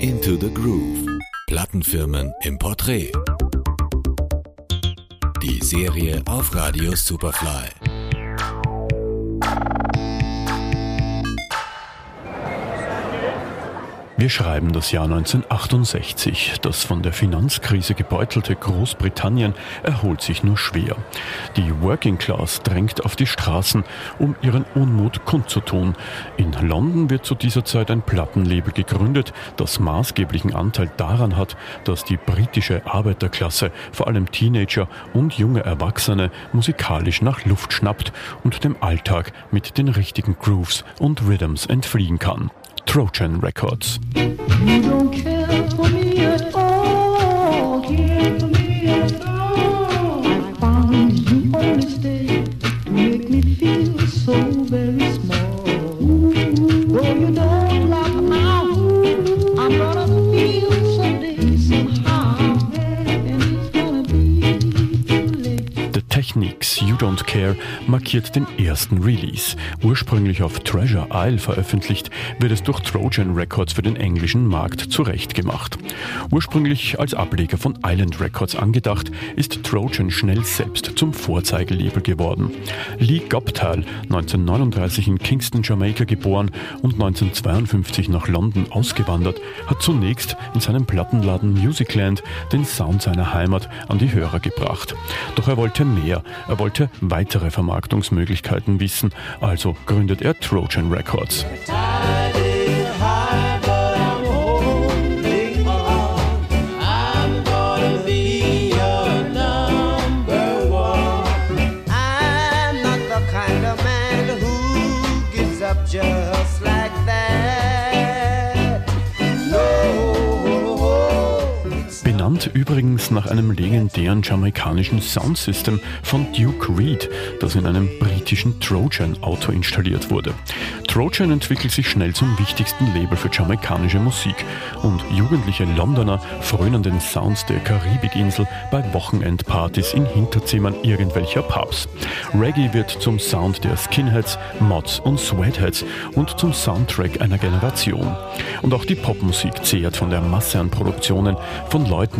Into the Groove. Plattenfirmen im Porträt. Die Serie auf Radio Superfly. Wir schreiben das Jahr 1968. Das von der Finanzkrise gebeutelte Großbritannien erholt sich nur schwer. Die Working Class drängt auf die Straßen, um ihren Unmut kundzutun. In London wird zu dieser Zeit ein Plattenlabel gegründet, das maßgeblichen Anteil daran hat, dass die britische Arbeiterklasse, vor allem Teenager und junge Erwachsene, musikalisch nach Luft schnappt und dem Alltag mit den richtigen Grooves und Rhythms entfliehen kann. Trojan Records. You don't care for me at Technics You Don't Care markiert den ersten Release. Ursprünglich auf Treasure Isle veröffentlicht, wird es durch Trojan Records für den englischen Markt zurechtgemacht. Ursprünglich als Ableger von Island Records angedacht, ist Trojan schnell selbst zum Vorzeigelabel geworden. Lee Goptal, 1939 in Kingston, Jamaika geboren und 1952 nach London ausgewandert, hat zunächst in seinem Plattenladen Musicland den Sound seiner Heimat an die Hörer gebracht. Doch er wollte mehr, er wollte weitere Vermarktungsmöglichkeiten wissen, also gründet er Trojan Records. Just like that. Benannt übrigens nach einem legendären jamaikanischen Soundsystem von Duke Reed, das in einem britischen Trojan-Auto installiert wurde. Trojan entwickelt sich schnell zum wichtigsten Label für jamaikanische Musik und jugendliche Londoner frönen den Sounds der Karibikinsel bei Wochenendpartys in Hinterzimmern irgendwelcher Pubs. Reggae wird zum Sound der Skinheads, Mods und Sweatheads und zum Soundtrack einer Generation. Und auch die Popmusik zehrt von der Masse an Produktionen von Leuten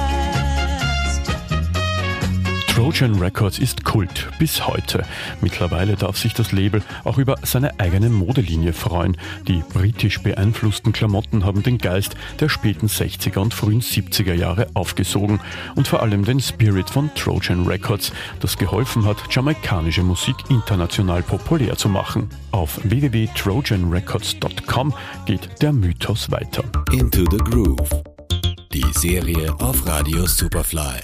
Trojan Records ist Kult bis heute. Mittlerweile darf sich das Label auch über seine eigene Modelinie freuen. Die britisch beeinflussten Klamotten haben den Geist der späten 60er und frühen 70er Jahre aufgesogen und vor allem den Spirit von Trojan Records, das geholfen hat, jamaikanische Musik international populär zu machen. Auf www.trojanrecords.com geht der Mythos weiter. Into the Groove. Die Serie auf Radio Superfly.